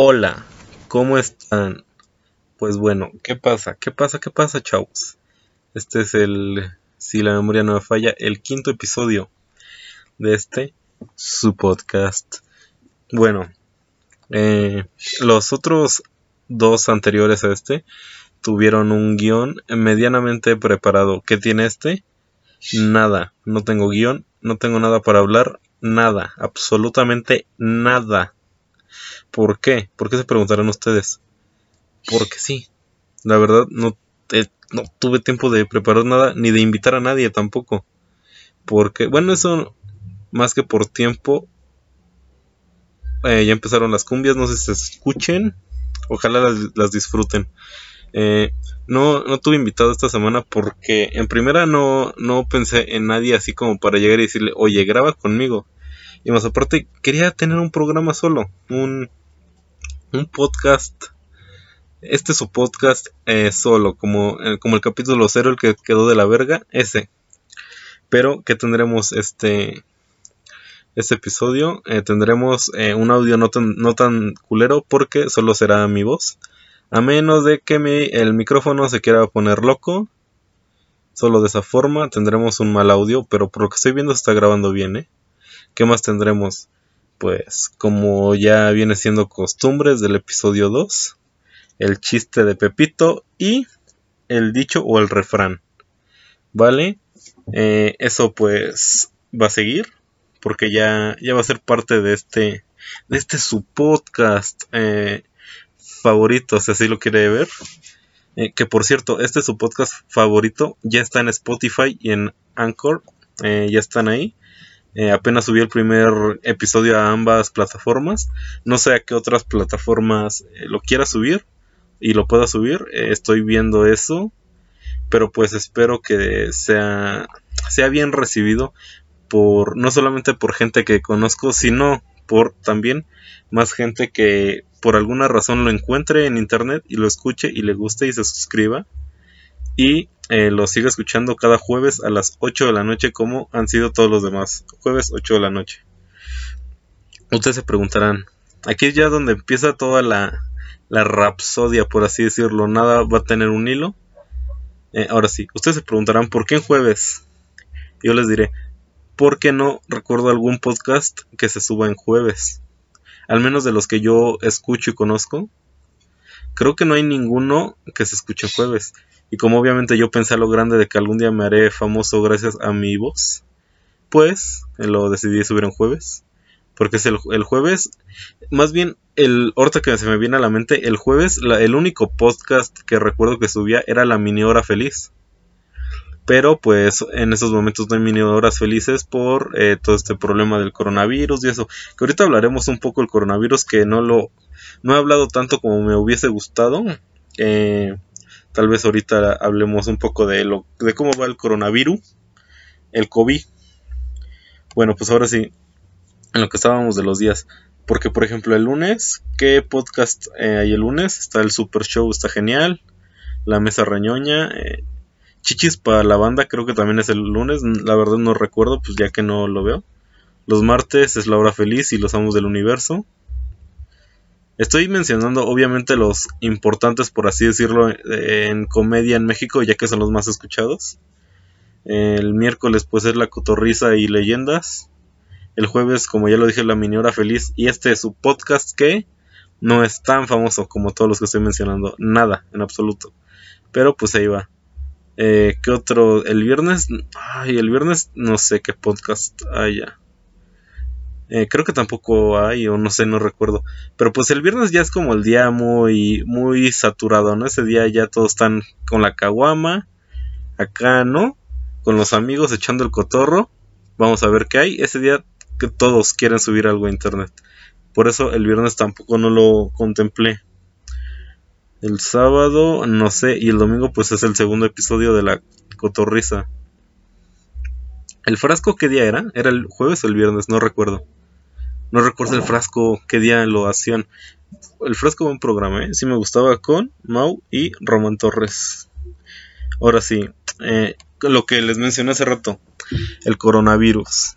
Hola, ¿cómo están? Pues bueno, ¿qué pasa? ¿Qué pasa? ¿Qué pasa, chavos? Este es el, si la memoria no me falla, el quinto episodio de este, su podcast. Bueno, eh, los otros dos anteriores a este tuvieron un guion medianamente preparado. ¿Qué tiene este? Nada, no tengo guion, no tengo nada para hablar, nada, absolutamente nada. ¿Por qué? ¿Por qué se preguntarán ustedes? Porque sí. La verdad no, no tuve tiempo de preparar nada ni de invitar a nadie tampoco. Porque, bueno, eso más que por tiempo. Eh, ya empezaron las cumbias, no sé si se escuchen. Ojalá las, disfruten. Eh, no, no tuve invitado esta semana porque en primera no, no pensé en nadie así como para llegar y decirle, oye, graba conmigo. Y más aparte, quería tener un programa solo, un, un podcast. Este es su podcast eh, solo, como, eh, como el capítulo cero, el que quedó de la verga, ese. Pero que tendremos este, este episodio. Eh, tendremos un audio no tan, no tan culero porque solo será mi voz. A menos de que mi, el micrófono se quiera poner loco. Solo de esa forma tendremos un mal audio, pero por lo que estoy viendo se está grabando bien, ¿eh? ¿Qué más tendremos? Pues como ya viene siendo costumbres del episodio 2, el chiste de Pepito y el dicho o el refrán. ¿Vale? Eh, eso pues va a seguir porque ya, ya va a ser parte de este de este su podcast eh, favorito si así lo quiere ver eh, que por cierto este es su podcast favorito ya está en Spotify y en Anchor ya están ahí eh, apenas subí el primer episodio a ambas plataformas. No sé a qué otras plataformas eh, lo quiera subir y lo pueda subir. Eh, estoy viendo eso. Pero pues espero que sea, sea bien recibido por no solamente por gente que conozco, sino por también más gente que por alguna razón lo encuentre en internet y lo escuche y le guste y se suscriba. Y eh, lo sigo escuchando cada jueves a las 8 de la noche como han sido todos los demás. Jueves 8 de la noche. Ustedes se preguntarán, aquí es ya donde empieza toda la, la rapsodia, por así decirlo. Nada va a tener un hilo. Eh, ahora sí, ustedes se preguntarán, ¿por qué en jueves? Yo les diré, porque no recuerdo algún podcast que se suba en jueves. Al menos de los que yo escucho y conozco. Creo que no hay ninguno que se escuche en jueves. Y como obviamente yo pensé lo grande de que algún día me haré famoso gracias a mi voz, pues lo decidí subir en jueves. Porque es el, jueves, más bien, el ahorita que se me viene a la mente, el jueves, el único podcast que recuerdo que subía era la mini hora feliz. Pero pues en esos momentos no hay mini horas felices por eh, todo este problema del coronavirus y eso. Que ahorita hablaremos un poco del coronavirus, que no lo no he hablado tanto como me hubiese gustado. Eh, Tal vez ahorita hablemos un poco de, lo, de cómo va el coronavirus, el COVID. Bueno, pues ahora sí, en lo que estábamos de los días. Porque, por ejemplo, el lunes, ¿qué podcast eh, hay el lunes? Está el Super Show, está genial. La Mesa Reñoña. Eh, Chichis para la banda, creo que también es el lunes. La verdad no recuerdo, pues ya que no lo veo. Los martes es La Hora Feliz y Los Amos del Universo. Estoy mencionando obviamente los importantes, por así decirlo, en comedia en México, ya que son los más escuchados. El miércoles pues es La Cotorriza y Leyendas. El jueves, como ya lo dije, La Mini Hora Feliz. Y este es su podcast que no es tan famoso como todos los que estoy mencionando. Nada, en absoluto. Pero pues ahí va. Eh, ¿Qué otro? El viernes. Ay, el viernes no sé qué podcast haya. Eh, creo que tampoco hay, o no sé, no recuerdo. Pero pues el viernes ya es como el día muy, muy saturado, ¿no? Ese día ya todos están con la caguama, acá, ¿no? Con los amigos echando el cotorro. Vamos a ver qué hay. Ese día que todos quieren subir algo a internet. Por eso el viernes tampoco no lo contemplé. El sábado, no sé, y el domingo pues es el segundo episodio de la cotorriza. ¿El frasco qué día era? ¿Era el jueves o el viernes? No recuerdo. No recuerdo el frasco, qué día lo hacían. El frasco un programa, ¿eh? Sí me gustaba con Mau y Román Torres. Ahora sí, eh, lo que les mencioné hace rato, el coronavirus.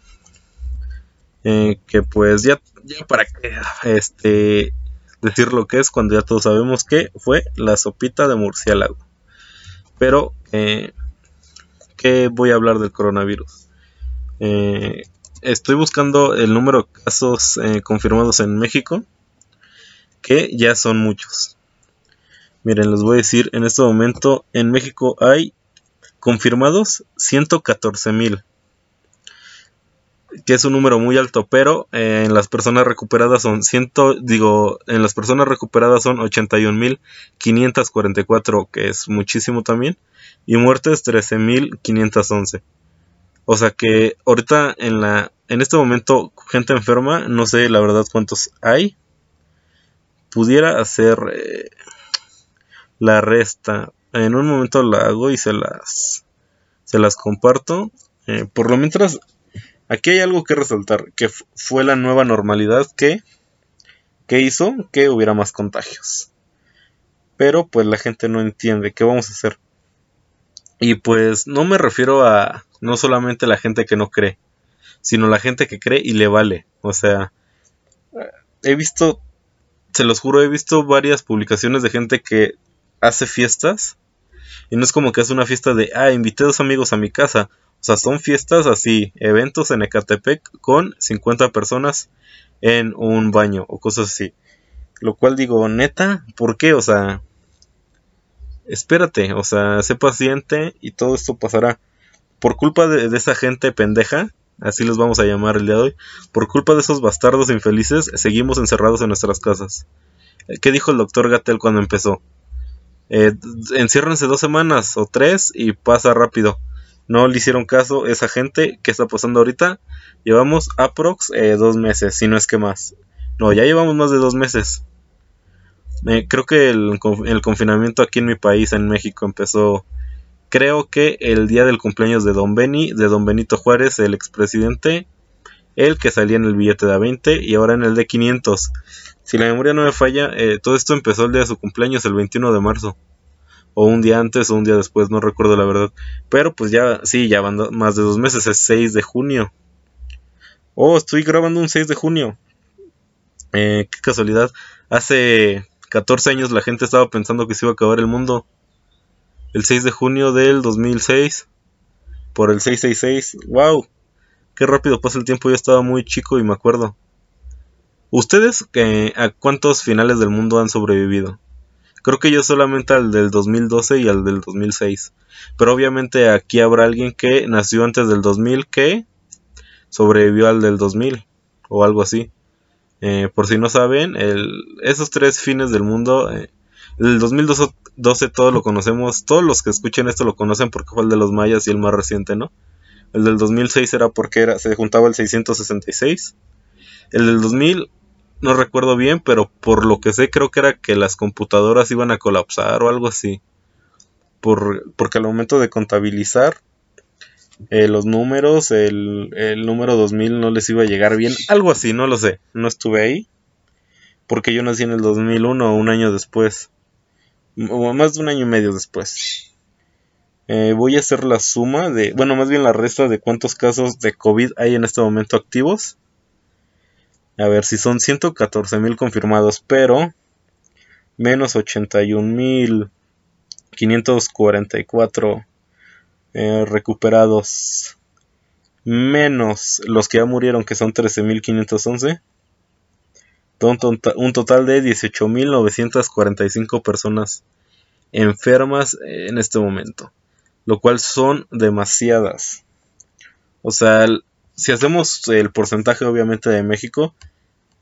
Eh, que pues ya, ya para que este decir lo que es cuando ya todos sabemos que fue la sopita de murciélago. Pero, eh, ¿qué voy a hablar del coronavirus? Eh, estoy buscando el número de casos eh, confirmados en México, que ya son muchos. Miren, les voy a decir, en este momento en México hay confirmados 114 mil que es un número muy alto, pero eh, en las personas recuperadas son ciento, digo, en las personas recuperadas son 81.544, que es muchísimo también, y muertes 13.511. O sea que ahorita en la en este momento gente enferma, no sé la verdad cuántos hay. Pudiera hacer eh, la resta. En un momento la hago y se las se las comparto. Eh, por lo mientras Aquí hay algo que resaltar, que fue la nueva normalidad que, que hizo que hubiera más contagios. Pero pues la gente no entiende qué vamos a hacer. Y pues no me refiero a no solamente la gente que no cree, sino la gente que cree y le vale. O sea, he visto, se los juro, he visto varias publicaciones de gente que hace fiestas. Y no es como que hace una fiesta de, ah, invité a dos amigos a mi casa. O sea, son fiestas así, eventos en Ecatepec con 50 personas en un baño o cosas así. Lo cual digo, neta, ¿por qué? O sea, espérate, o sea, sé paciente y todo esto pasará. Por culpa de, esa gente pendeja, así los vamos a llamar el día de hoy, por culpa de esos bastardos infelices, seguimos encerrados en nuestras casas. ¿Qué dijo el doctor Gatel cuando empezó? Eh, enciérrense dos semanas o tres y pasa rápido no le hicieron caso esa gente que está pasando ahorita. Llevamos aprox eh, dos meses, si no es que más. No, ya llevamos más de dos meses. Eh, creo que el, confinamiento aquí en mi país, en México, empezó. Creo que el día del cumpleaños de Don Beni, de Don Benito Juárez, el expresidente, el que salía en el billete de a 20 y ahora en el de 500. Si la memoria no me falla, eh, todo esto empezó el día de su cumpleaños, el 21 de marzo o un día antes o un día después, no recuerdo la verdad. Pero pues ya, sí, ya van más de dos meses, es 6 de junio. Oh, estoy grabando un 6 de junio. Eh, qué casualidad. Hace 14 años la gente estaba pensando que se iba a acabar el mundo. El 6 de junio del 2006. Por el 666. ¡Wow! Qué rápido pasa el tiempo. Yo estaba muy chico y me acuerdo. ¿Ustedes eh, a cuántos finales del mundo han sobrevivido? Creo que yo solamente al del 2012 y al del 2006. Pero obviamente aquí habrá alguien que nació antes del 2000 que sobrevivió al del 2000 o algo así. Eh, por si no saben, esos tres fines del mundo, eh, el 2012 todo lo conocemos, todos los que escuchen esto lo conocen porque fue el de los mayas y el más reciente, ¿no? El del 2006 era porque era, se juntaba el 666. El del 2000 no recuerdo bien, pero por lo que sé creo que era que las computadoras iban a colapsar o algo así. Por, porque al momento de contabilizar eh, los números, el, el, número 2000 no les iba a llegar bien. Algo así, no lo sé. No estuve ahí. Porque yo nací en el 2001, un año después. Más de un año y medio después. Eh, voy a hacer la suma de, bueno, más bien la resta de cuántos casos de COVID hay en este momento activos. A ver si son 114 mil confirmados, pero menos 81 mil 544 eh, recuperados. Menos los que ya murieron que son 13.511 un total de 18.945 personas enfermas en este momento lo cual son demasiadas o sea si hacemos el porcentaje obviamente de México,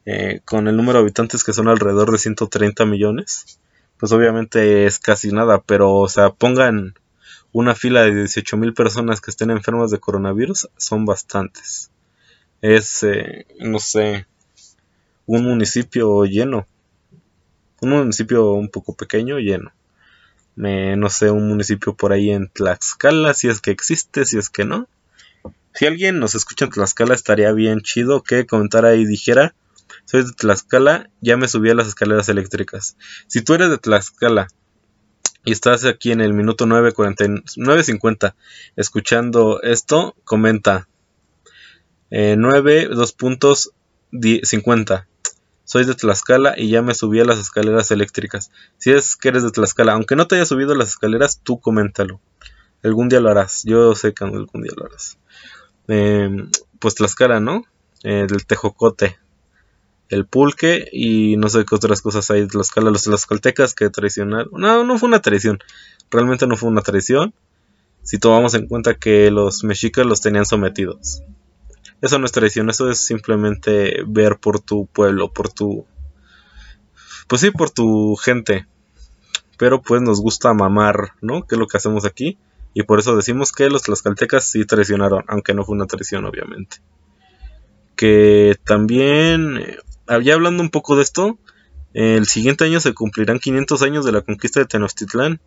eh, con el número de habitantes que son alrededor de 130 millones, pues obviamente es casi nada, pero o sea, pongan una fila de 18 mil personas que estén enfermas de coronavirus, son bastantes. Es, eh, no sé, un municipio lleno. Un municipio un poco pequeño, lleno. no sé, un municipio por ahí en Tlaxcala, si es que existe, si es que no. Si alguien nos escucha en Tlaxcala, estaría bien chido que comentara y dijera: Soy de Tlaxcala, ya me subí a las escaleras eléctricas. Si tú eres de Tlaxcala y estás aquí en el minuto 9.50 escuchando esto, comenta. 9, 2 puntos 50. Soy de Tlaxcala y ya me subí a las escaleras eléctricas. Si es que eres de Tlaxcala, aunque no te hayas subido las escaleras, tú coméntalo. Algún día lo harás. Yo sé que algún día lo harás. Em, pues Tlaxcala, ¿no? Eh, el tejocote, el pulque y no sé qué otras cosas hay de Tlaxcala, los tlaxcaltecas que traicionaron. No, no fue una traición. Realmente no fue una traición. Si tomamos en cuenta que los mexicas los tenían sometidos. Eso no es traición, eso es simplemente ver por tu pueblo, por tu... Pues sí, por tu gente. Pero pues nos gusta mamar, ¿no? Que es lo que hacemos aquí. Y por eso decimos que los tlaxcaltecas sí traicionaron, aunque no fue una traición, obviamente. Que también, eh, ya hablando un poco de esto, el siguiente año se cumplirán 500 años de la conquista de Tenochtitlán.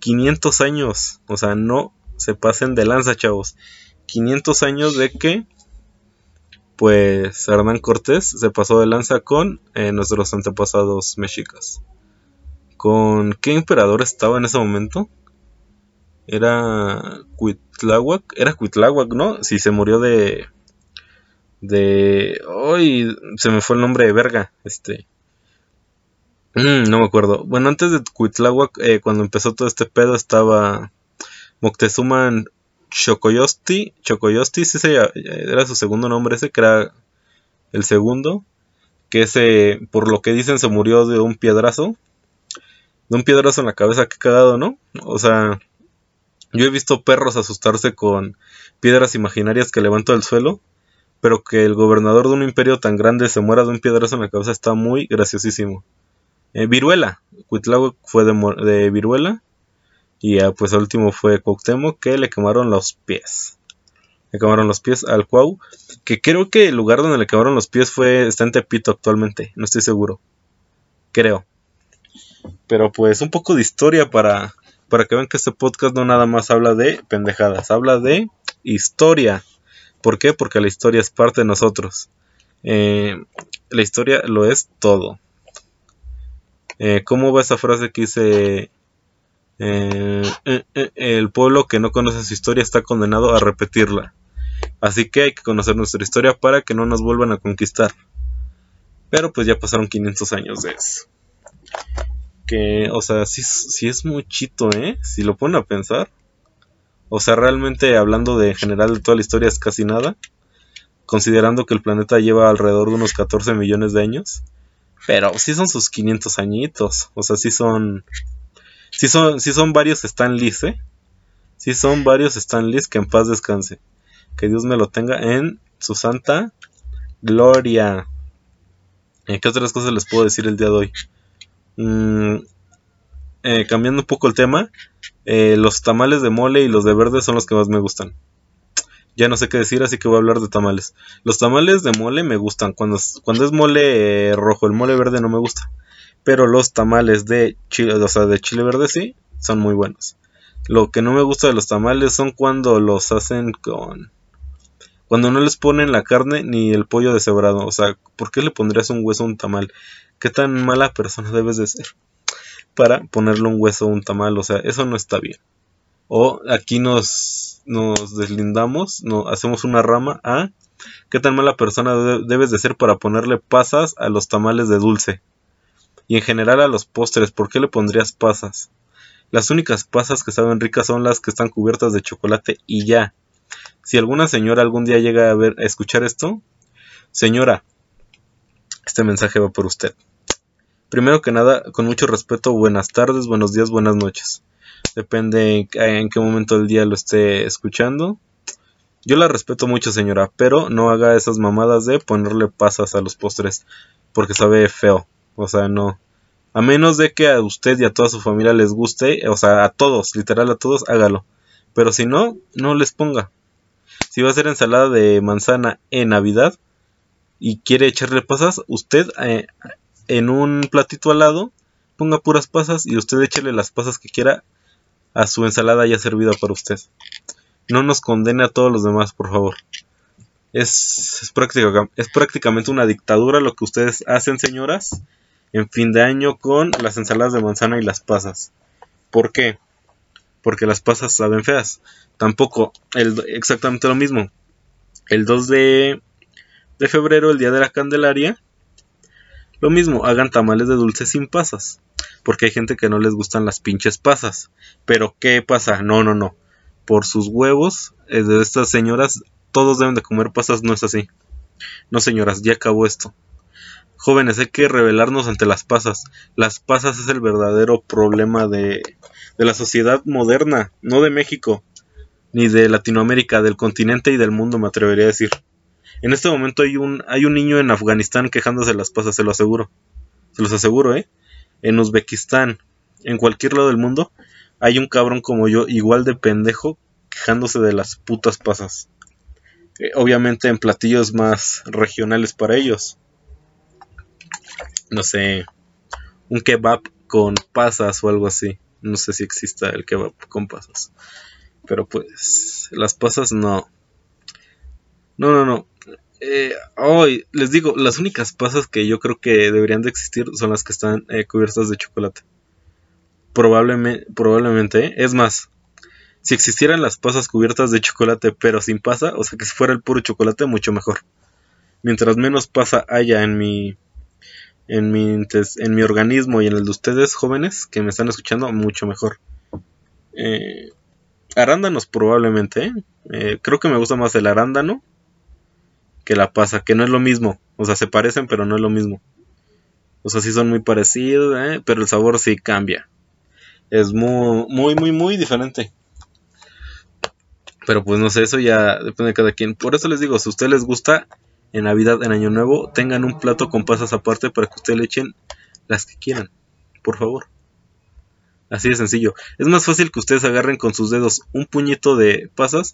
500 años, o sea, no se pasen de lanza, chavos. 500 años de que, pues, Hernán Cortés se pasó de lanza con eh, nuestros antepasados mexicas. ¿Con qué emperador estaba en ese momento? Era Cuitláhuac, era Cuitláhuac, ¿no? Si se murió de de hoy se me fue el nombre de verga, este mm, no me acuerdo. Bueno, antes de Cuitláhuac eh, cuando empezó todo este pedo estaba Moctezuma Chocoyosti, Chocoyosti, sí era su segundo nombre ese que era el segundo, que ese por lo que dicen se murió de un piedrazo. De un piedrazo en la cabeza, que cagado, ¿no? O sea, yo he visto perros asustarse con piedras imaginarias que levantó del suelo, pero que el gobernador de un imperio tan grande se muera de un piedrazo en la cabeza está muy graciosísimo. Eh, viruela, Cuitláhuac fue de, de viruela y ya, pues el último fue Cuauhtémoc que le quemaron los pies. Le quemaron los pies al Cuau, que creo que el lugar donde le quemaron los pies fue está en Tepito actualmente, no estoy seguro. Creo. Pero pues un poco de historia para para que vean que este podcast no nada más habla de pendejadas, habla de historia. ¿Por qué? Porque la historia es parte de nosotros. Eh, la historia lo es todo. Eh, ¿Cómo va esa frase que dice... Eh, el pueblo que no conoce su historia está condenado a repetirla. Así que hay que conocer nuestra historia para que no nos vuelvan a conquistar. Pero pues ya pasaron 500 años de eso que, o sea, sí, es muchito, ¿eh? Si lo ponen a pensar. O sea, realmente hablando de en general de toda la historia es casi nada. Considerando que el planeta lleva alrededor de unos 14 millones de años. Pero sí son sus 500 añitos. O sea, sí son... Sí son, sí son varios Stanleys, ¿eh? Sí son varios Stanleys que en paz descanse. Que Dios me lo tenga en su santa gloria. ¿Qué otras cosas les puedo decir el día de hoy? Mm, eh, cambiando un poco el tema, eh, los tamales de mole y los de verde son los que más me gustan. Ya no sé qué decir, así que voy a hablar de tamales. Los tamales de mole me gustan. Cuando es, cuando es mole eh, rojo, el mole verde no me gusta. Pero los tamales de chile, o sea, de chile verde sí, son muy buenos. Lo que no me gusta de los tamales son cuando los hacen con... Cuando no les ponen la carne ni el pollo deshebrado. O sea, ¿por qué le pondrías un hueso a un tamal? ¿Qué tan mala persona debes de ser para ponerle un hueso a un tamal? O sea, eso no está bien. O aquí nos, nos deslindamos, no, hacemos una rama a qué tan mala persona debes de ser para ponerle pasas a los tamales de dulce. Y en general a los postres, ¿por qué le pondrías pasas? Las únicas pasas que saben ricas son las que están cubiertas de chocolate y ya. Si alguna señora algún día llega a ver a escuchar esto, señora, este mensaje va por usted. Primero que nada, con mucho respeto, buenas tardes, buenos días, buenas noches. Depende en qué momento del día lo esté escuchando. Yo la respeto mucho, señora, pero no haga esas mamadas de ponerle pasas a los postres, porque sabe feo. O sea, no. A menos de que a usted y a toda su familia les guste, o sea, a todos, literal a todos, hágalo. Pero si no, no les ponga. Si va a hacer ensalada de manzana en Navidad y quiere echarle pasas, usted eh, en un platito al lado, ponga puras pasas y usted échele las pasas que quiera a su ensalada ya servida para usted. No nos condene a todos los demás, por favor. Es, es, es prácticamente una dictadura lo que ustedes hacen, señoras, en fin de año con las ensaladas de manzana y las pasas. ¿Por qué? Porque las pasas saben feas. Tampoco, el, exactamente lo mismo. El 2 de, de febrero, el día de la Candelaria, Lo mismo, hagan tamales de dulce sin pasas. Porque hay gente que no les gustan las pinches pasas. Pero ¿qué pasa? No, no, no. Por sus huevos eh, de estas señoras, todos deben de comer pasas, no es así. No, señoras, ya acabó esto. Jóvenes, hay que rebelarnos ante las pasas. Las pasas es el verdadero problema de, la sociedad moderna, no de México, ni de Latinoamérica, del continente y del mundo, me atrevería a decir. En este momento hay un, hay un niño en Afganistán quejándose de las pasas, se lo aseguro. Se los aseguro, ¿eh? En Uzbekistán, en cualquier lado del mundo, hay un cabrón como yo, igual de pendejo, quejándose de las putas pasas. Eh, obviamente en platillos más regionales para ellos. No sé, un kebab con pasas o algo así. No sé si exista el kebab con pasas. Pero pues, las pasas no. No, no, no. Eh, hoy les digo, las únicas pasas que yo creo que deberían de existir son las que están eh, cubiertas de chocolate. Probablemente, probablemente, ¿eh? es más, si existieran las pasas cubiertas de chocolate pero sin pasa, o sea que si fuera el puro chocolate, mucho mejor. Mientras menos pasa haya en mi, en mi, en mi organismo y en el de ustedes jóvenes que me están escuchando, mucho mejor. arándanos probablemente, creo que me gusta más el arándano que la pasa, que no es lo mismo. O sea, se parecen, pero no es lo mismo. O sea, sí son muy parecidos, ¿eh? pero el sabor sí cambia. Es muy, muy, muy, muy diferente. Pero pues no sé, eso ya depende de cada quien. Por eso les digo, si a ustedes les gusta, en Navidad, en Año Nuevo, tengan un plato con pasas aparte para que ustedes le echen las que quieran. Por favor. Así de sencillo. Es más fácil que ustedes agarren con sus dedos un puñito de pasas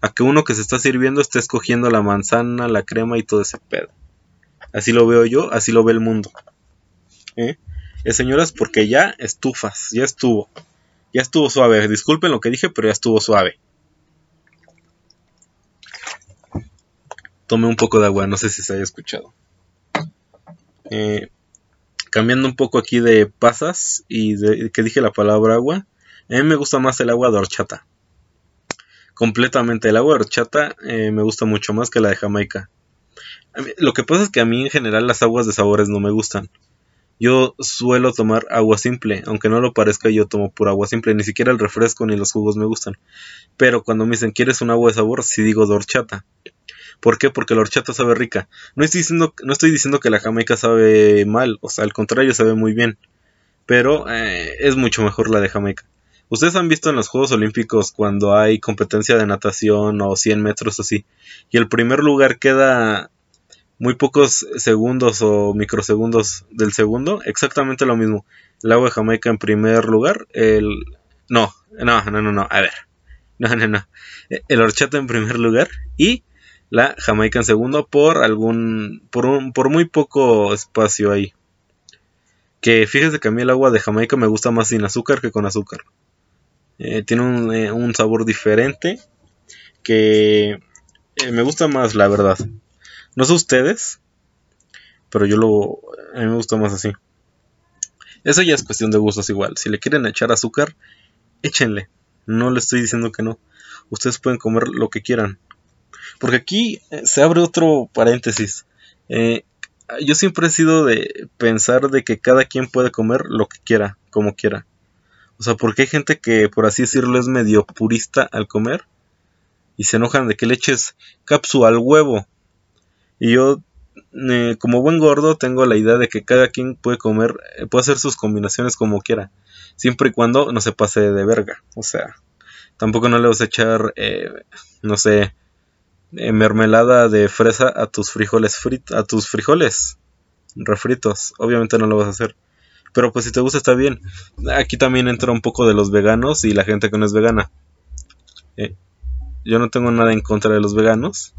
a que uno que se está sirviendo esté escogiendo la manzana, la crema y todo ese pedo. Así lo veo yo, así lo ve el mundo. ¿Eh? ¿Eh, señoras, porque ya estufas, ya estuvo. Ya estuvo suave. Disculpen lo que dije, pero ya estuvo suave. Tome un poco de agua, no sé si se haya escuchado. Eh, cambiando un poco aquí de pasas y de que dije la palabra agua. A mí me gusta más el agua de horchata completamente. El agua de horchata eh, me gusta mucho más que la de Jamaica. lo que pasa es que a mí en general las aguas de sabores no me gustan. Yo suelo tomar agua simple, aunque no lo parezca yo tomo pura agua simple, ni siquiera el refresco ni los jugos me gustan. Pero cuando me dicen, ¿quieres un agua de sabor? Sí digo de horchata. ¿Por qué? Porque la horchata sabe rica. No estoy diciendo, no estoy diciendo que la jamaica sabe mal, o sea, al contrario, sabe muy bien. Pero eh, es mucho mejor la de jamaica. Ustedes han visto en los Juegos Olímpicos cuando hay competencia de natación o 100 metros así, y el primer lugar queda muy pocos segundos o microsegundos del segundo, exactamente lo mismo. El agua de Jamaica en primer lugar, el... No, no, no, no, no, a ver. No, no, no. El horchata en primer lugar y la Jamaica en segundo por algún... por, un, por muy poco espacio ahí. Que fíjese que a mí el agua de Jamaica me gusta más sin azúcar que con azúcar. Eh, tiene eh, un, sabor diferente que eh, me gusta más, la verdad. No sé ustedes, pero yo lo. A mí me gusta más así. Eso ya es cuestión de gustos igual. Si le quieren echar azúcar, échenle. No le estoy diciendo que no. Ustedes pueden comer lo que quieran. Porque aquí se abre otro paréntesis. yo siempre he sido de pensar de que cada quien puede comer lo que quiera, como quiera. O sea, porque hay gente que, por así decirlo, es medio purista al comer y se enojan de que le eches cápsula al huevo. Y yo, eh, como buen gordo, tengo la idea de que cada quien puede comer, eh, puede hacer sus combinaciones como quiera, siempre y cuando no se pase de verga. O sea, tampoco no le vas a echar, eh, no sé, mermelada de fresa a tus frijoles fritos, a tus frijoles refritos. Obviamente no lo vas a hacer. Pero pues si te gusta está bien. Aquí también entra un poco de los veganos y la gente que no es vegana. Yo no tengo nada en contra de los veganos.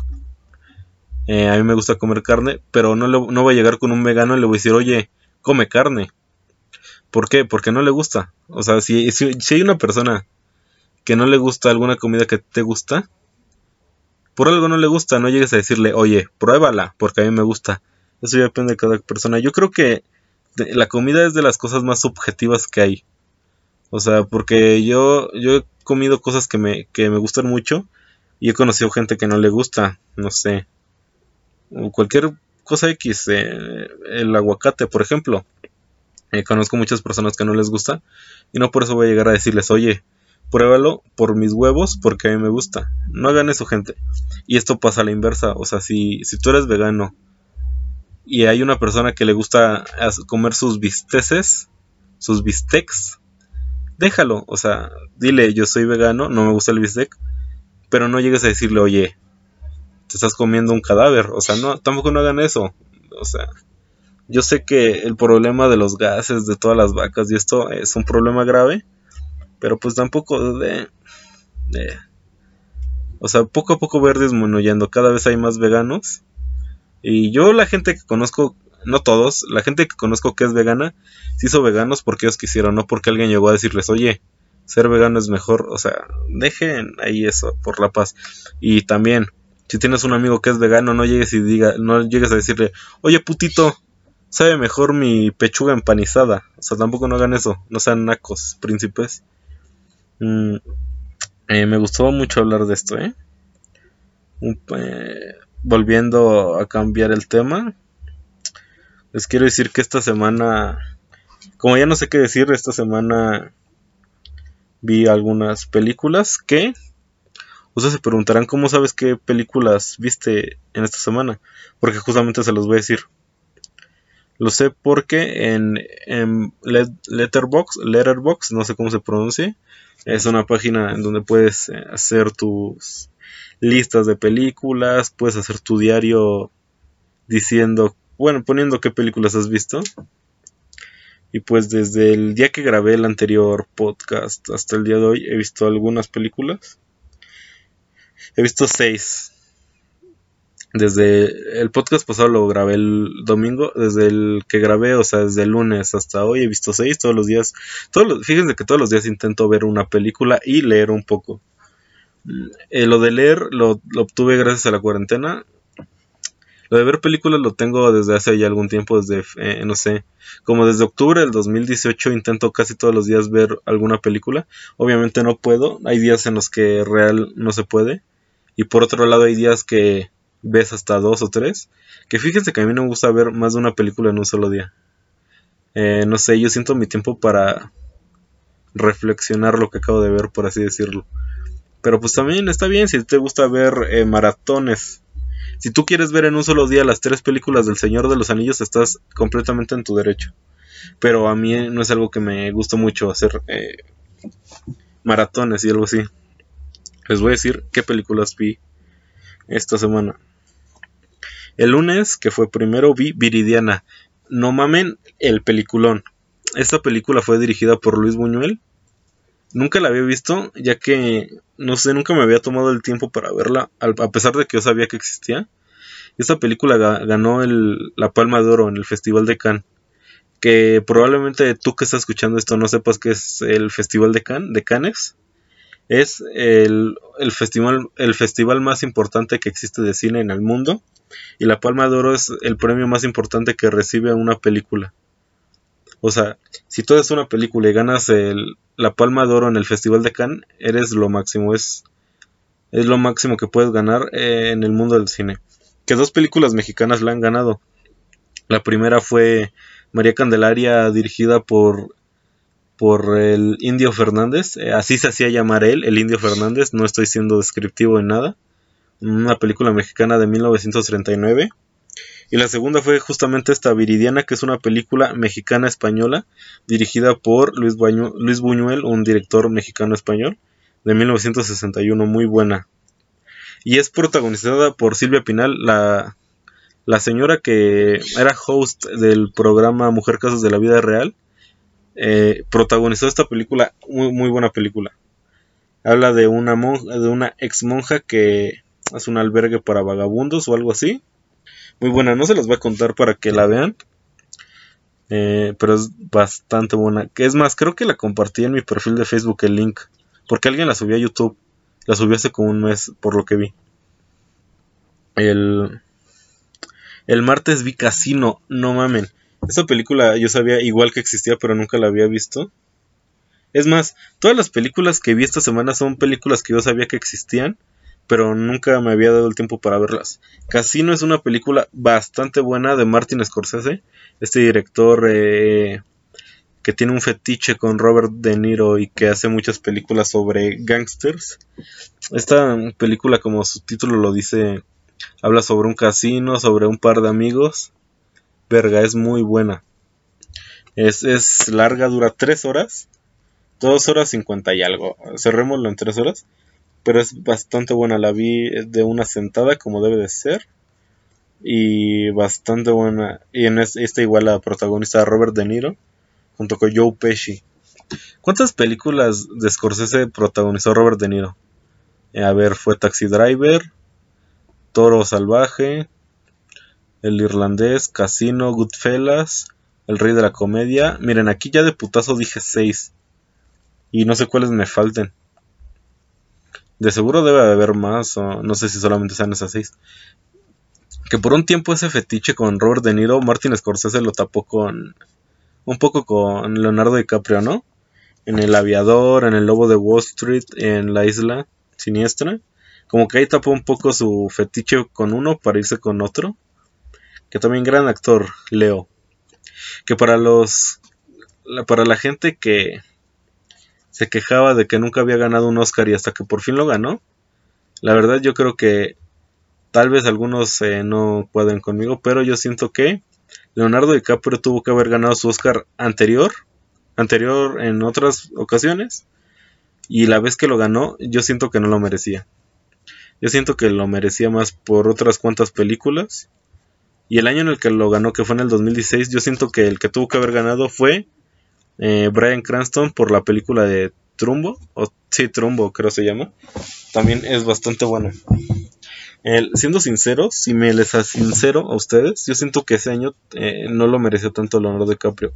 Eh, a mí me gusta comer carne, pero no, no voy a llegar con un vegano y le voy a decir, oye, come carne. ¿Por qué? Porque no le gusta. O sea, si hay una persona que no le gusta alguna comida que te gusta, por algo no le gusta, no llegues a decirle, oye, pruébala, porque a mí me gusta. Eso ya depende de cada persona. Yo creo que la comida es de las cosas más subjetivas que hay. O sea, porque yo, yo he comido cosas que me, que me gustan mucho y he conocido gente que no le gusta, no sé. Cualquier cosa X, eh, el aguacate, por ejemplo. Eh, conozco muchas personas que no les gusta y no por eso voy a llegar a decirles, oye, pruébalo por mis huevos porque a mí me gusta. No hagan eso, gente. Y esto pasa a la inversa. O sea, si, si tú eres vegano y hay una persona que le gusta comer sus bisteces, sus bistecs, déjalo. O sea, dile, yo soy vegano, no me gusta el bistec, pero no llegues a decirle, oye, te estás comiendo un cadáver. O sea, no, tampoco no hagan eso. O sea, yo sé que el problema de los gases de todas las vacas y esto es un problema grave, pero pues tampoco de, de o sea, poco a poco ver disminuyendo. Cada vez hay más veganos. Y yo la gente que conozco, no todos, la gente que conozco que es vegana, se hizo veganos porque ellos quisieron, no porque alguien llegó a decirles, oye, ser vegano es mejor. O sea, dejen ahí eso por la paz. Y también, si tienes un amigo que es vegano, no llegues y diga, no llegues a decirle, oye putito, sabe mejor mi pechuga empanizada. O sea, tampoco no hagan eso, no sean nacos, príncipes. Mm, eh, me gustó mucho hablar de esto, ¿eh? ¿eh? Volviendo a cambiar el tema, les quiero decir que esta semana, como ya no sé qué decir, esta semana vi algunas películas que ustedes se preguntarán cómo sabes qué películas viste en esta semana, porque justamente se los voy a decir. Lo sé porque en, en Letterbox, Letterbox, no sé cómo se pronuncia, es una página en donde puedes eh, hacer tus listas de películas, puedes hacer tu diario diciendo, bueno, poniendo qué películas has visto. Y pues desde el día que grabé el anterior podcast hasta el día de hoy he visto algunas películas. He visto seis desde el podcast pasado lo grabé el domingo, desde el que grabé, o sea, desde el lunes hasta hoy he visto seis todos los días. Todos fíjense que todos los días intento ver una película y leer un poco. Mm, eh, lo de leer lo, obtuve gracias a la cuarentena. Lo de ver películas lo tengo desde hace ya algún tiempo, desde, eh, no sé, como desde octubre del 2018 intento casi todos los días ver alguna película. Obviamente no puedo, hay días en los que real no se puede. Y por otro lado hay días que ves hasta dos o tres. Que fíjense que a mí no me gusta ver más de una película en un solo día. Eh, no sé, yo siento mi tiempo para reflexionar lo que acabo de ver, por así decirlo. Pero pues también está bien si te gusta ver eh, maratones. Si tú quieres ver en un solo día las tres películas del Señor de los Anillos, estás completamente en tu derecho. Pero a mí no es algo que me gusta mucho hacer eh, maratones y algo así. Les voy a decir qué películas vi esta semana. El lunes, que fue primero, vi Viridiana. No mamen el peliculón. Esta película fue dirigida por Luis Buñuel. Nunca la había visto, ya que, no sé, nunca me había tomado el tiempo para verla, a pesar de que yo sabía que existía. Esta película ganó la Palma de Oro en el Festival de Cannes. Que probablemente tú que estás escuchando esto no sepas que es el Festival de Cannes, de Cannes es el, festival, el festival más importante que existe de cine en el mundo. Y la Palma de Oro es el premio más importante que recibe una película. O sea, si tú eres una película y ganas el, la Palma de Oro en el Festival de Cannes, eres lo máximo. Es, es lo máximo que puedes ganar eh, en el mundo del cine. Que dos películas mexicanas la han ganado. La primera fue María Candelaria, dirigida por por el Indio Fernández, eh, así se hacía llamar él, el Indio Fernández, no estoy siendo descriptivo en nada, una película mexicana de 1939. Y la segunda fue justamente esta Viridiana, que es una película mexicana española dirigida por Luis, Luis Buñuel, un director mexicano español de 1961, muy buena. Y es protagonizada por Silvia Pinal, la, la señora que era host del programa Mujer Casos de la Vida Real eh, protagonizó esta película, muy, muy, buena película. Habla de una monja, de una ex monja que hace un albergue para vagabundos o algo así. Muy buena, no se las voy a contar para que la vean. Eh, pero es bastante buena. Es más, creo que la compartí en mi perfil de Facebook el link. Porque alguien la subió a YouTube. La subió hace como un mes, por lo que vi. El, el martes vi Casino, no mamen. Esta película yo sabía igual que existía, pero nunca la había visto. Es más, todas las películas que vi esta semana son películas que yo sabía que existían, pero nunca me había dado el tiempo para verlas. Casino es una película bastante buena de Martin Scorsese, este director eh, que tiene un fetiche con Robert De Niro y que hace muchas películas sobre gangsters. Esta película, como su título lo dice, habla sobre un casino, sobre un par de amigos. Verga, es muy buena. Es, es larga, dura tres horas. Dos horas cincuenta y algo. Cerrémoslo en tres horas. Pero es bastante buena. La vi de una sentada como debe de ser. Y bastante buena. Y en esta igual la protagonista Robert De Niro. Junto con Joe Pesci. ¿Cuántas películas de Scorsese protagonizó Robert De Niro? A ver, fue Taxi Driver. Toro Salvaje. El Irlandés. Casino. Goodfellas. El Rey de la Comedia. Miren, aquí ya de putazo dije 6. Y no sé cuáles me falten. De seguro debe haber más, o no sé si solamente sean esas 6. Que por un tiempo ese fetiche con Robert De Niro, Martin Scorsese lo tapó con. Un poco con Leonardo DiCaprio, ¿no? En El Aviador, en El Lobo de Wall Street, en La Isla Siniestra. Como que ahí tapó un poco su fetiche con uno para irse con otro. Que también gran actor, Leo que para los para la gente que se quejaba de que nunca había ganado un Oscar y hasta que por fin lo ganó, la verdad yo creo que tal vez algunos eh, no pueden conmigo, pero yo siento que Leonardo DiCaprio tuvo que haber ganado su Oscar anterior, anterior en otras ocasiones, y la vez que lo ganó, yo siento que no lo merecía. Yo siento que lo merecía más por otras cuantas películas y el año en el que lo ganó, que fue en el 2016, yo siento que el que tuvo que haber ganado fue eh, Brian Cranston por la película de Trumbo, o sí, Trumbo creo se llama. También es bastante bueno. siendo sincero, si me les sincero a ustedes, yo siento que ese año eh, no lo mereció tanto Leonardo DiCaprio,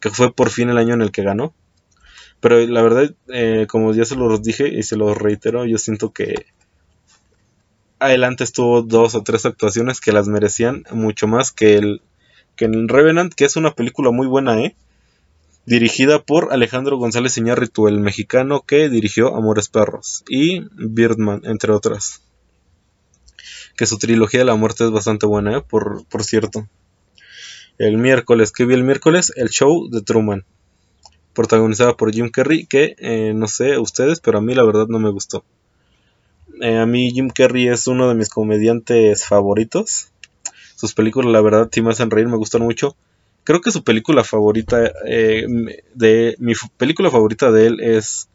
que fue por fin el año en el que ganó. Pero la verdad, eh, como ya se los dije y se los reitero, yo siento que adelante estuvo dos o tres actuaciones que las merecían mucho más que el que en Revenant, que es una película muy buena, ¿eh? Dirigida por Alejandro González Iñárritu, el mexicano que dirigió Amores Perros y Birdman, entre otras. Que su trilogía de la muerte es bastante buena, ¿eh? por, por cierto. El miércoles, que vi el miércoles? El show de Truman. Protagonizada por Jim Carrey, que eh, no sé ustedes, pero a mí la verdad no me gustó. Eh, a mí Jim Carrey es uno de mis comediantes favoritos. Sus películas, la verdad, sí me hacen reír, me gustan mucho. Creo que su película favorita, eh, de mi película favorita de él es,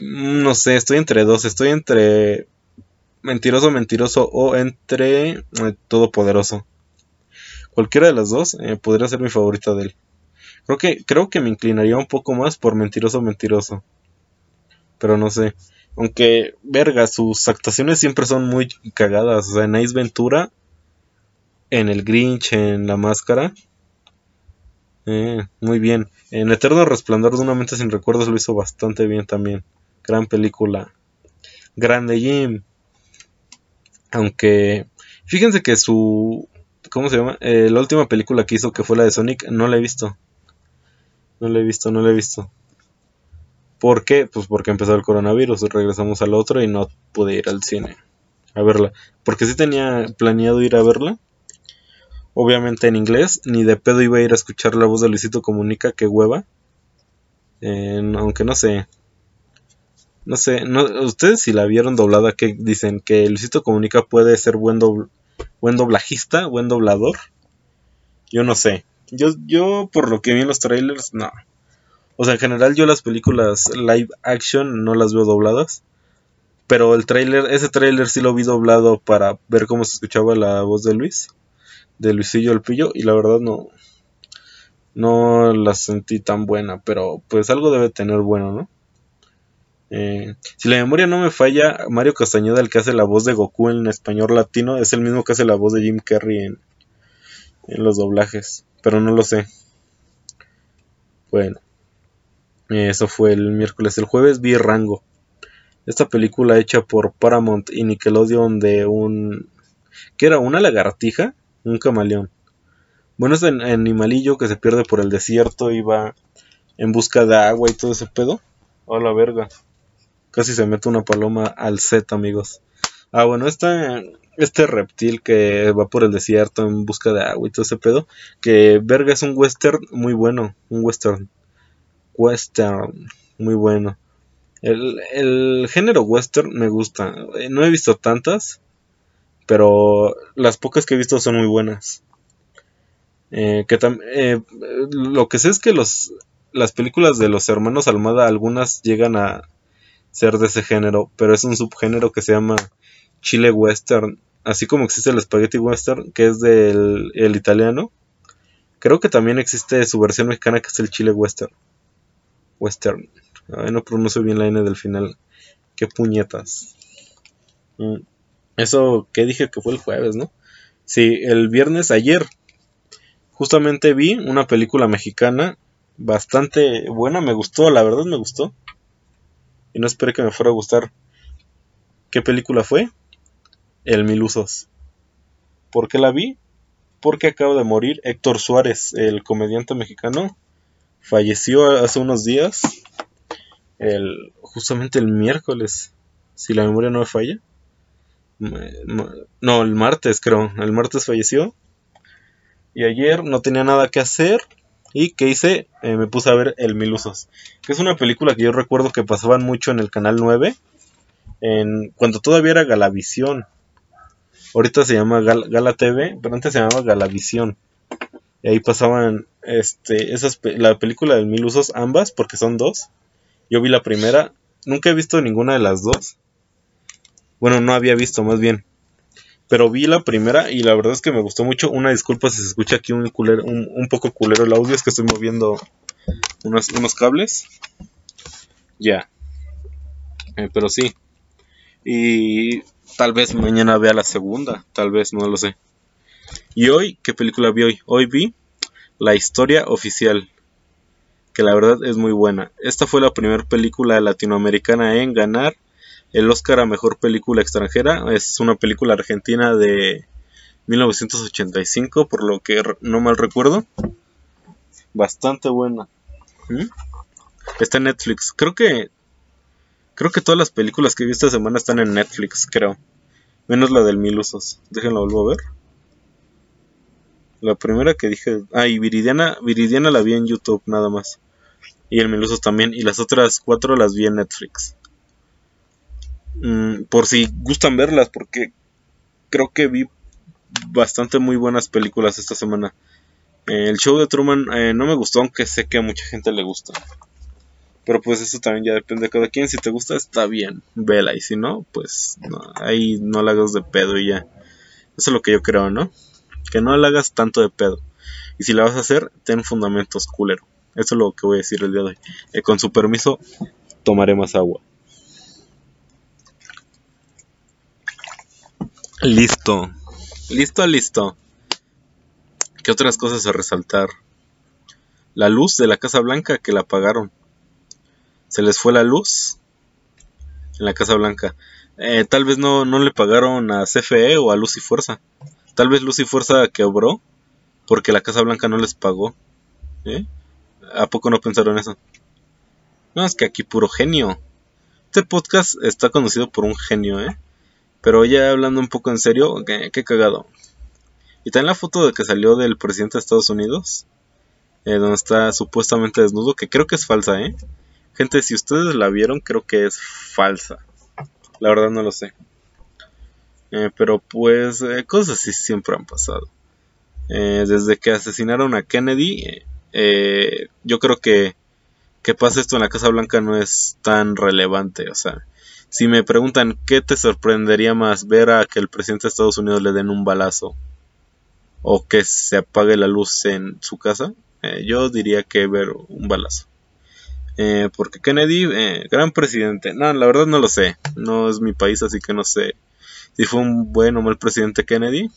mm, no sé, estoy entre dos, estoy entre Mentiroso, Mentiroso o entre eh, Todopoderoso. Cualquiera de las dos podría ser mi favorita de él. Creo que, creo que me inclinaría un poco más por Mentiroso, Mentiroso. Pero no sé. Aunque, verga, sus actuaciones siempre son muy cagadas. O sea, en Ace Ventura, en El Grinch, en La Máscara. Eh, muy bien. En Eterno Resplandor de una mente sin recuerdos lo hizo bastante bien también. Gran película. Grande Jim. Aunque, fíjense que su... ¿Cómo se llama? Eh, la última película que hizo, que fue la de Sonic, no la he visto. No la he visto, no la he visto. ¿Por qué? Pues porque empezó el coronavirus, regresamos al otro y no pude ir al cine a verla. Porque sí tenía planeado ir a verla. Obviamente en inglés, ni de pedo iba a ir a escuchar la voz de Luisito Comunica, que hueva. aunque no sé. No sé, no, ustedes si la vieron doblada, que dicen que Luisito Comunica puede ser buen, buen doblajista, buen doblador. Yo no sé. Yo, yo por lo que vi en los trailers, no. O sea, en general yo las películas live action no las veo dobladas. Pero el trailer, ese trailer sí lo vi doblado para ver cómo se escuchaba la voz de Luis. De Luisillo el Pillo. Y la verdad no. No la sentí tan buena. Pero pues algo debe tener bueno, ¿no? Eh, si la memoria no me falla, Mario Castañeda, el que hace la voz de Goku en español latino, es el mismo que hace la voz de Jim Carrey en, en los doblajes. Pero no lo sé. Bueno. Eso fue el miércoles. El jueves vi Rango. Esta película hecha por Paramount y Nickelodeon de un... ¿Qué era? ¿Una lagartija? Un camaleón. Bueno, es un animalillo que se pierde por el desierto y va en busca de agua y todo ese pedo. A la verga. Casi se mete una paloma al set, amigos. Ah, bueno, esta, este reptil que va por el desierto en busca de agua y todo ese pedo. Que verga es un western muy bueno. Un western. Western. Muy bueno. El, el género western me gusta. Eh, no he visto tantas. Pero las pocas que he visto son muy buenas. Eh, que eh, lo que sé es que los, las películas de los hermanos Almada, algunas llegan a ser de ese género, pero es un subgénero que se llama Chile Western, así como existe el Spaghetti Western, que es del el italiano. Creo que también existe su versión mexicana, que es el Chile Western. Western. no pronuncio bien la N del final. Qué puñetas. Mm. Eso que dije que fue el jueves, ¿no? Sí, el viernes ayer Justamente vi una película mexicana bastante buena, me gustó, la verdad me gustó. Y no esperé que me fuera a gustar. ¿Qué película fue? El Milusos. ¿Por qué la vi? Porque acaba de morir Héctor Suárez, el comediante mexicano. Falleció hace unos días. El, justamente el miércoles, si la memoria no me falla. No, el martes creo. El martes falleció. Y ayer no tenía nada que hacer. ¿Y qué hice? Eh, me puse a ver El Milusos. Que es una película que yo recuerdo que pasaban mucho en el canal 9. En, cuando todavía era Galavisión. Ahorita se llama Gala TV, pero antes se llamaba Galavisión. Y ahí pasaban este, esas, la película del Mil Usos, ambas, porque son dos. Yo vi la primera, nunca he visto ninguna de las dos. Bueno, no había visto, más bien. Pero vi la primera y la verdad es que me gustó mucho. Una disculpa si se escucha aquí un, un, poco culero el audio, es que estoy moviendo unos, unos cables. Ya. Eh, pero sí. Y tal vez mañana vea la segunda, tal vez, no lo sé. Y hoy, ¿qué película vi hoy? Hoy vi La historia oficial, que la verdad es muy buena. Esta fue la primera película latinoamericana en ganar el Oscar a Mejor Película Extranjera. Es una película argentina de 1985, por lo que no mal recuerdo. Bastante buena. ¿Mm? Está en Netflix. Creo que... Creo que todas las películas que vi esta semana están en Netflix, creo. Menos la del Mil Usos. Déjenlo vuelvo a ver. La primera que dije... Ah, Viridiana, Viridiana la vi en YouTube nada más. Y el Mil Usos también. Y las otras cuatro las vi en Netflix. Mm, por si gustan verlas, porque creo que vi bastante muy buenas películas esta semana. el show de Truman eh, no me gustó, aunque sé que a mucha gente le gusta. Pero pues eso también ya depende de cada quien. Si te gusta, está bien, vela. Y si no, pues ahí no la hagas de pedo y ya. Eso es lo que yo creo, ¿no? Que no la hagas tanto de pedo. Y si la vas a hacer, ten fundamentos, culero. Eso es lo que voy a decir el día de hoy. Eh, con su permiso, tomaré más agua. Listo. Listo, listo. ¿Qué otras cosas a resaltar? La luz de la Casa Blanca que la apagaron. Se les fue la luz en la Casa Blanca. Eh, tal vez no, no le pagaron a CFE o a Luz y Fuerza. Tal vez Luz y Fuerza quebró porque la Casa Blanca no les pagó. ¿Eh? ¿A poco no pensaron eso? No, es que aquí puro genio. Este podcast está conducido por un genio, ¿eh? Pero ya hablando un poco en serio, qué, cagado. Y también la foto de que salió del presidente de Estados Unidos, eh, donde está supuestamente desnudo, que creo que es falsa, ¿eh? Gente, si ustedes la vieron, creo que es falsa. La verdad no lo sé. Eh, pero pues eh, cosas así siempre han pasado. desde que asesinaron a Kennedy, yo creo que que pase esto en la Casa Blanca no es tan relevante. O sea, si me preguntan qué te sorprendería más, ver a que el presidente de Estados Unidos le den un balazo o que se apague la luz en su casa, eh, yo diría que ver un balazo. Eh, porque Kennedy, eh, gran presidente, no, la verdad no lo sé, no es mi país, así que no sé si fue un buen o mal presidente Kennedy,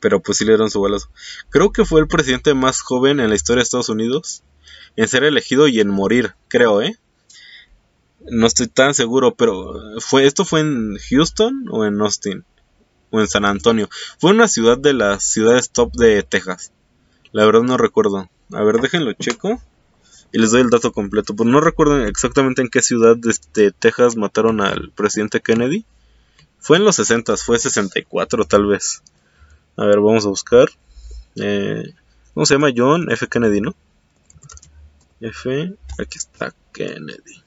pero pues sí le dieron su balazo. Creo que fue el presidente más joven en la historia de Estados Unidos en ser elegido y en morir, creo, ¿eh? No estoy tan seguro, pero fue esto fue en Houston o en Austin o en San Antonio. Fue una ciudad de las ciudades top de Texas. La verdad no recuerdo. A ver, déjenlo checo. y les doy el dato completo. Pues no recuerdo exactamente en qué ciudad de, este, Texas mataron al presidente Kennedy. Fue en los 60, fue 64 tal vez. A ver, vamos a buscar. Eh, ¿Cómo se llama? John F. Kennedy, ¿no? F. Aquí está Kennedy.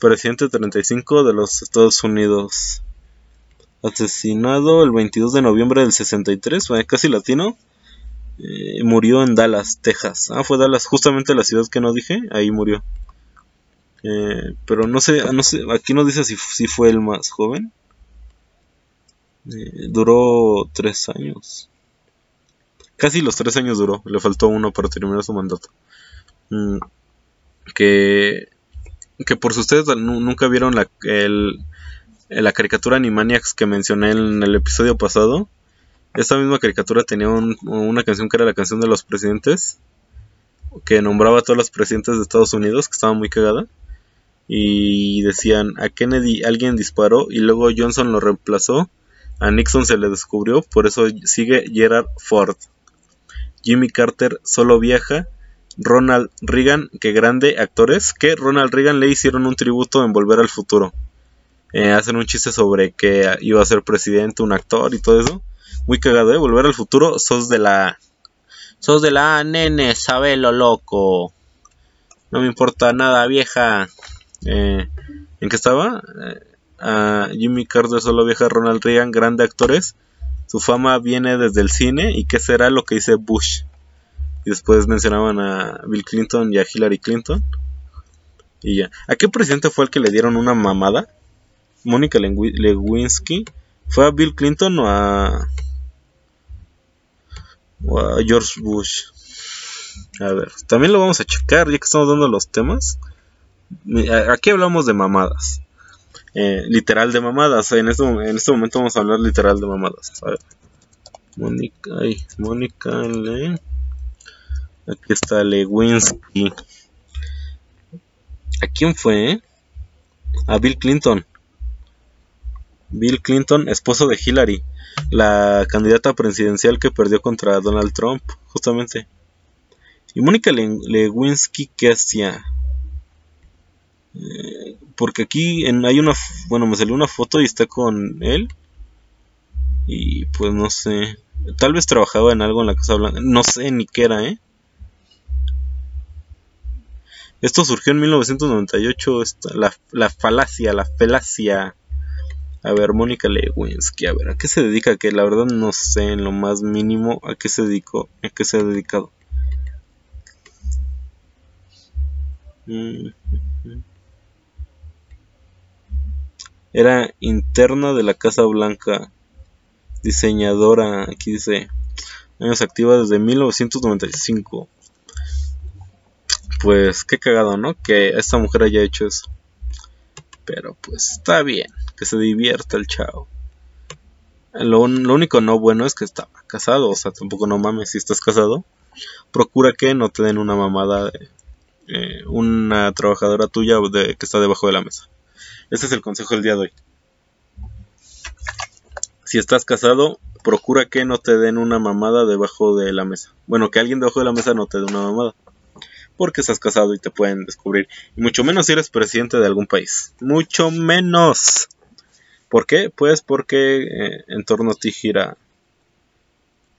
Presidente 35 de los Estados Unidos. Asesinado el 22 de noviembre del 63, casi latino. Eh, murió en Dallas, Texas. Ah, fue Dallas, justamente la ciudad que no dije, ahí murió. Eh, pero no sé, no sé, aquí no dice si, si fue el más joven. Eh, duró tres años. Casi los tres años duró, le faltó uno para terminar su mandato. Mm, que, que por si ustedes nunca vieron la, la caricatura Animaniacs que mencioné en el episodio pasado, esta misma caricatura tenía una canción que era la canción de los presidentes, que nombraba a todos los presidentes de Estados Unidos, que estaba muy cagada. Y decían, a Kennedy alguien disparó y luego Johnson lo reemplazó, a Nixon se le descubrió, por eso sigue Gerard Ford. Jimmy Carter solo viaja, Ronald Reagan, que grande actores, que Ronald Reagan le hicieron un tributo en Volver al Futuro. Eh, hacen un chiste sobre que iba a ser presidente, un actor y todo eso muy cagado, ¿eh? Volver al futuro, sos de la... Sos de la nene, sabelo loco. No me importa nada, vieja. Eh, ¿En qué estaba? Eh, Jimmy Carter, solo vieja, Ronald Reagan, grande actores. Su fama viene desde el cine. ¿Y qué será lo que dice Bush? Y después mencionaban a Bill Clinton y a Hillary Clinton. Y ya. ¿A qué presidente fue el que le dieron una mamada? Mónica Lewinsky. ¿Fue a Bill Clinton o a George Bush. A ver, también lo vamos a checar ya que estamos dando los temas. Aquí hablamos de mamadas. Eh, literal de mamadas. En este, en este momento vamos a hablar literal de mamadas. Mónica, Mónica. Aquí está Lewinsky. ¿A quién fue? A Bill Clinton. Bill Clinton, esposo de Hillary la candidata presidencial que perdió contra Donald Trump, justamente. Y Mónica Lewinsky, ¿qué hacía? Eh, porque aquí en, hay una, bueno, me salió una foto y está con él. Y pues no sé, tal vez trabajaba en algo en la Casa Blanca, no sé ni qué era, ¿eh? Esto surgió en 1998, la, la falacia, la falacia a ver, Mónica Lewinsky, a ver, ¿a qué se dedica? Que la verdad no sé en lo más mínimo a qué se dedicó, a qué se ha dedicado. Era interna de la Casa Blanca, diseñadora, aquí dice, años activa desde 1995. Pues qué cagado, ¿no? Que esta mujer haya hecho eso. Pero pues está bien que se divierta el chavo. Lo, único no bueno es que estaba casado, o sea, tampoco no mames si estás casado. Procura que no te den una mamada de eh, una trabajadora tuya que está debajo de la mesa. Ese es el consejo del día de hoy. Si estás casado, procura que no te den una mamada debajo de la mesa. Bueno, que alguien debajo de la mesa no te dé una mamada porque estás casado y te pueden descubrir. Y mucho menos si eres presidente de algún país. Mucho menos. ¿Por qué? Pues porque eh, en torno a ti gira,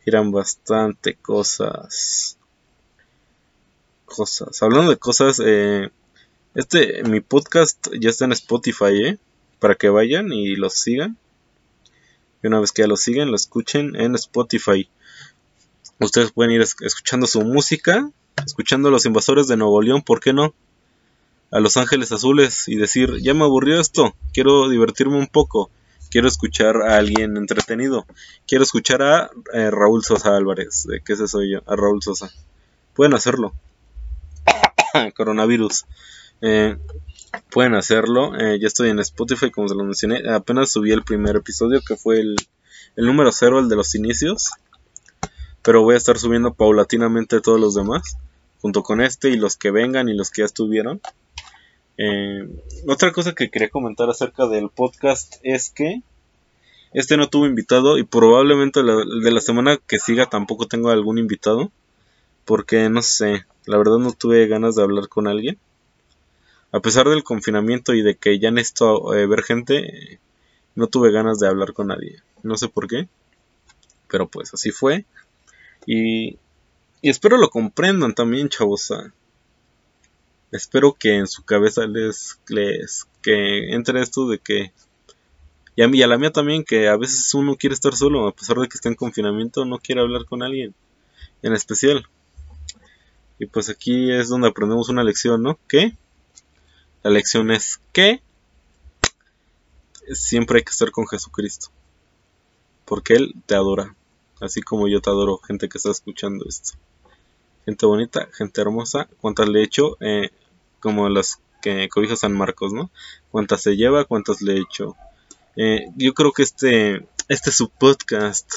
giran bastante cosas. Cosas. Hablando de cosas, eh, este, mi podcast ya está en Spotify, ¿eh? Para que vayan y lo sigan. Y una vez que ya lo sigan, lo escuchen en Spotify. Ustedes pueden ir escuchando su música, escuchando a los invasores de Nuevo León, ¿por qué no? a Los Ángeles Azules y decir, ya me aburrió esto, quiero divertirme un poco, quiero escuchar a alguien entretenido, quiero escuchar a eh, Raúl Sosa Álvarez, ¿de qué ese soy yo? A Raúl Sosa. Pueden hacerlo. Coronavirus. Eh, pueden hacerlo. Eh, ya estoy en Spotify, como se lo mencioné. Apenas subí el primer episodio, que fue el, el número cero, el de los inicios. Pero voy a estar subiendo paulatinamente todos los demás. Junto con este y los que vengan y los que ya estuvieron. Eh, otra cosa que quería comentar acerca del podcast es que este no tuvo invitado y probablemente de la semana que siga tampoco tengo algún invitado. Porque no sé, la verdad no tuve ganas de hablar con alguien. A pesar del confinamiento y de que ya necesito eh, ver gente, no tuve ganas de hablar con nadie. No sé por qué. Pero pues así fue. Y, espero lo comprendan también, chavos. espero que en su cabeza les, que entre esto de que y a, y a la mía también que a veces uno quiere estar solo a pesar de que está en confinamiento no quiere hablar con alguien en especial y pues aquí es donde aprendemos una lección no que la lección es que siempre hay que estar con Jesucristo porque él te adora así como yo te adoro gente que está escuchando esto gente bonita gente hermosa cuántas le he hecho eh, como las que cobija San Marcos, ¿no? Cuántas se lleva, cuántas le he hecho. Eh, yo creo que este, este subpodcast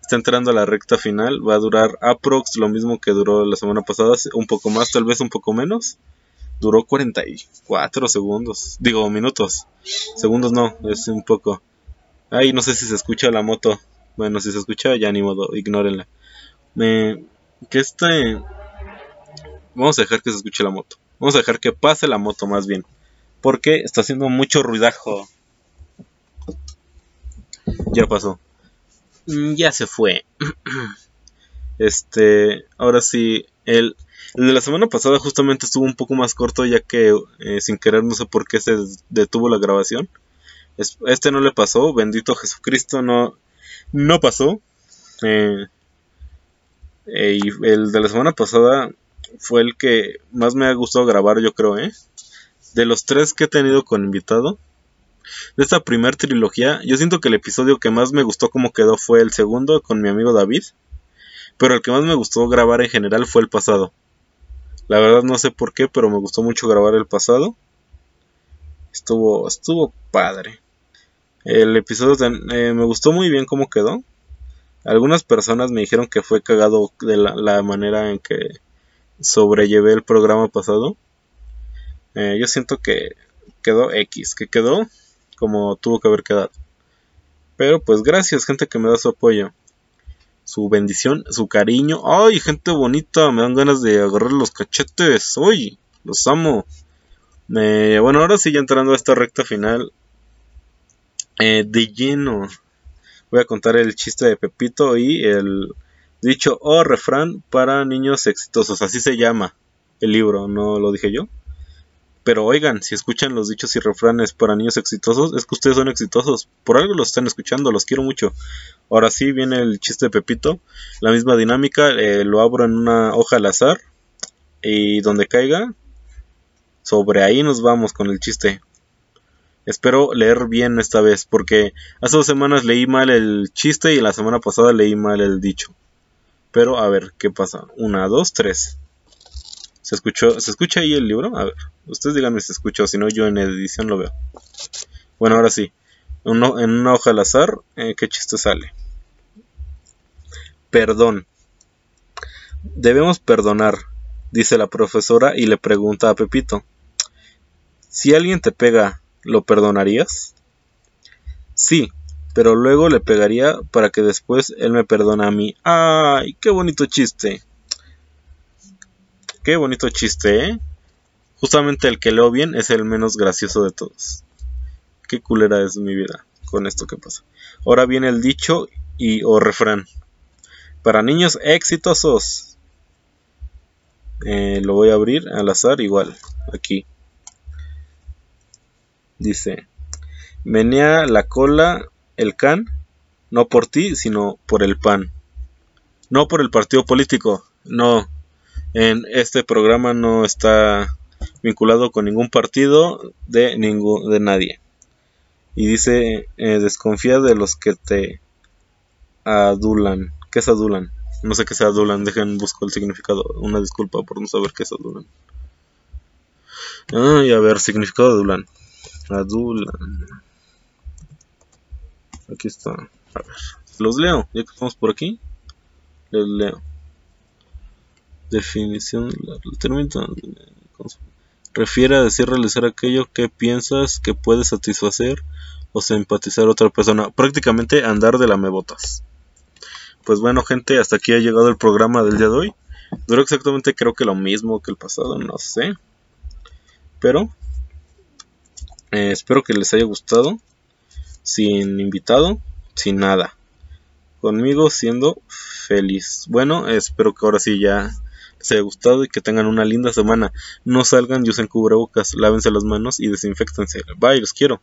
está entrando a la recta final. Va a durar aprox lo mismo que duró la semana pasada, un poco más, tal vez un poco menos. Duró 44 segundos, digo minutos. Segundos no, es un poco. Ay, no sé si se escucha la moto. Bueno, si se escucha, ya ni modo, ignórenla. Me, que este. Vamos a dejar que se escuche la moto. Vamos a dejar que pase la moto más bien. Porque está haciendo mucho ruidajo. Ya pasó. Mm, ya se fue. este, ahora sí, el, el, de la semana pasada justamente estuvo un poco más corto ya que eh, sin querer no sé por qué se detuvo la grabación. Este no le pasó, bendito Jesucristo, no, no pasó. Eh, eh, y el de la semana pasada fue el que más me ha gustado grabar, yo creo, ¿eh? De los tres que he tenido con invitado, de esta primer trilogía, yo siento que el episodio que más me gustó como quedó fue el segundo con mi amigo David, pero el que más me gustó grabar en general fue el pasado. La verdad no sé por qué, pero me gustó mucho grabar el pasado. Estuvo, estuvo padre. El episodio eh, me gustó muy bien cómo quedó. Algunas personas me dijeron que fue cagado de la manera en que sobrellevé el programa pasado. Eh, yo siento que quedó X, que quedó como tuvo que haber quedado. Pero pues gracias gente que me da su apoyo, su bendición, su cariño. Ay, gente bonita, me dan ganas de agarrar los cachetes. Uy, los amo. bueno, ahora sí ya entrando a esta recta final. Eh, de lleno. Voy a contar el chiste de Pepito y el Dicho o refrán para niños exitosos, así se llama el libro, no lo dije yo. Pero oigan, si escuchan los dichos y refranes para niños exitosos, es que ustedes son exitosos. Por algo los están escuchando, los quiero mucho. Ahora sí viene el chiste de Pepito. La misma dinámica, eh, lo abro en una hoja al azar. Y donde caiga, sobre ahí nos vamos con el chiste. Espero leer bien esta vez, porque hace dos semanas leí mal el chiste y la semana pasada leí mal el dicho. Pero a ver, ¿qué pasa? Una, dos, tres. ¿Se escuchó? ¿Se escucha ahí el libro? A ver, ustedes díganme si se escuchó, si no yo en edición lo veo. Bueno, ahora sí. En una hoja al azar, eh, ¿qué chiste sale? Perdón. Debemos perdonar, dice la profesora y le pregunta a Pepito. Si alguien te pega, ¿lo perdonarías? Sí, pero luego le pegaría para que después él me perdone a mí. ¡Ay, qué bonito chiste! Qué bonito chiste, ¿eh? Justamente el que leo bien es el menos gracioso de todos. Qué culera es mi vida con esto que pasa. Ahora viene el dicho y o refrán. Para niños exitosos. Eh, lo voy a abrir al azar igual. Aquí. Dice. Menea la cola el can, no por ti, sino por el PAN. No por el partido político, no. En este programa no está vinculado con ningún partido de, ningún, de nadie. Y dice, eh, desconfía de los que te adulan. ¿Qué es adulan? No sé qué es adulan, dejen busco el significado. Una disculpa por no saber qué es adulan. Ay, a ver, significado de adulan. Adulan. Aquí está. A ver. Los leo. Ya que estamos por aquí. Les leo. Definición. Refiere a decir realizar aquello que piensas que puede satisfacer o simpatizar a otra persona. Prácticamente andar de la mebotas. Pues bueno, gente, hasta aquí ha llegado el programa del día de hoy. Duró exactamente creo que lo mismo que el pasado, no sé. Pero eh, espero que les haya gustado. Sin invitado, sin nada. Conmigo siendo feliz. Bueno, espero que ahora sí ya les haya gustado y que tengan una linda semana. No salgan y usen cubrebocas, lávense las manos y desinfectense. Bye, los quiero.